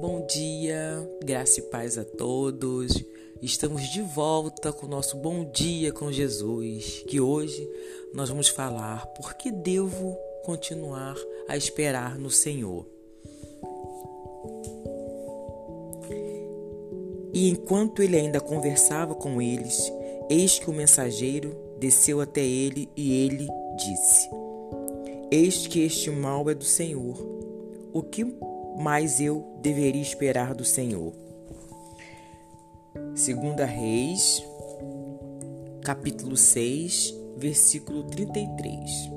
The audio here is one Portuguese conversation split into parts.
Bom dia, graça e paz a todos. Estamos de volta com o nosso Bom Dia com Jesus, que hoje nós vamos falar por que devo continuar a esperar no Senhor. E enquanto ele ainda conversava com eles, eis que o mensageiro desceu até ele e ele disse: Eis que este mal é do Senhor. O que mais eu deveria esperar do Senhor. Segunda Reis, capítulo 6, versículo 33.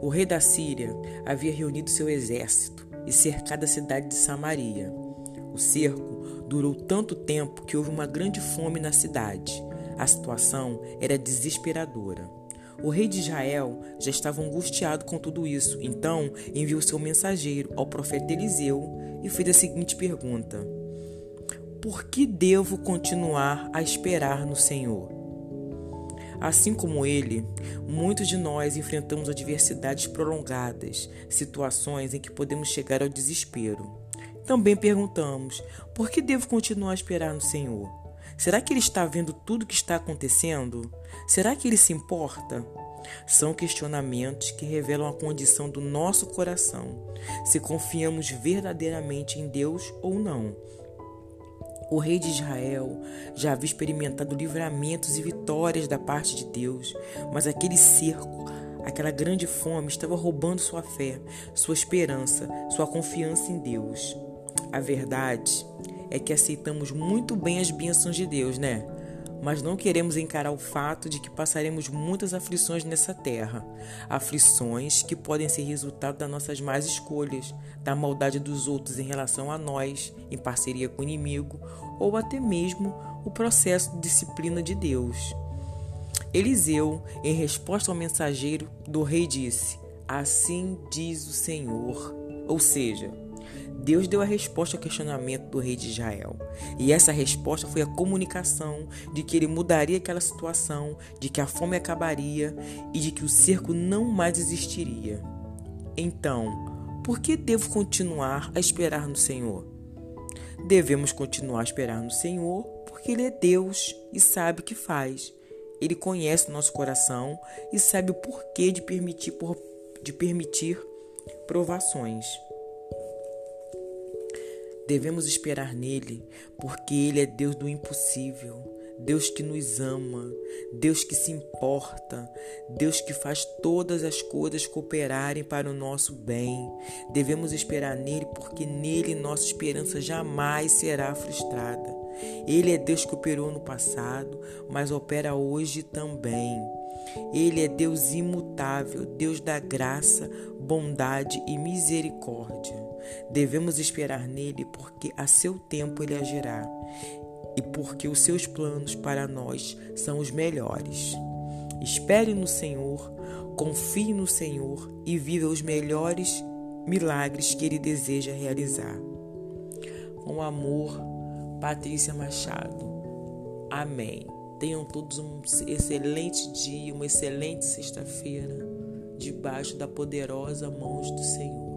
O rei da Síria havia reunido seu exército e cercado a cidade de Samaria. O cerco durou tanto tempo que houve uma grande fome na cidade. A situação era desesperadora. O rei de Israel já estava angustiado com tudo isso, então enviou seu mensageiro ao profeta Eliseu e fez a seguinte pergunta: Por que devo continuar a esperar no Senhor? Assim como ele, muitos de nós enfrentamos adversidades prolongadas, situações em que podemos chegar ao desespero. Também perguntamos: por que devo continuar a esperar no Senhor? Será que ele está vendo tudo o que está acontecendo? Será que ele se importa? São questionamentos que revelam a condição do nosso coração, se confiamos verdadeiramente em Deus ou não. O rei de Israel já havia experimentado livramentos e vitórias da parte de Deus, mas aquele cerco, aquela grande fome estava roubando sua fé, sua esperança, sua confiança em Deus. A verdade é que aceitamos muito bem as bênçãos de Deus, né? Mas não queremos encarar o fato de que passaremos muitas aflições nessa terra. Aflições que podem ser resultado das nossas más escolhas, da maldade dos outros em relação a nós, em parceria com o inimigo, ou até mesmo o processo de disciplina de Deus. Eliseu, em resposta ao mensageiro do rei, disse: Assim diz o Senhor. Ou seja, Deus deu a resposta ao questionamento do rei de Israel. E essa resposta foi a comunicação de que ele mudaria aquela situação, de que a fome acabaria e de que o cerco não mais existiria. Então, por que devo continuar a esperar no Senhor? Devemos continuar a esperar no Senhor porque Ele é Deus e sabe o que faz. Ele conhece nosso coração e sabe o porquê de permitir, de permitir provações. Devemos esperar nele, porque ele é Deus do impossível, Deus que nos ama, Deus que se importa, Deus que faz todas as coisas cooperarem para o nosso bem. Devemos esperar nele, porque nele nossa esperança jamais será frustrada. Ele é Deus que operou no passado, mas opera hoje também. Ele é Deus imutável, Deus da graça, bondade e misericórdia. Devemos esperar nele, porque a seu tempo ele agirá e porque os seus planos para nós são os melhores. Espere no Senhor, confie no Senhor e viva os melhores milagres que ele deseja realizar. Com amor, Patrícia Machado. Amém. Tenham todos um excelente dia, uma excelente sexta-feira, debaixo da poderosa mão do Senhor.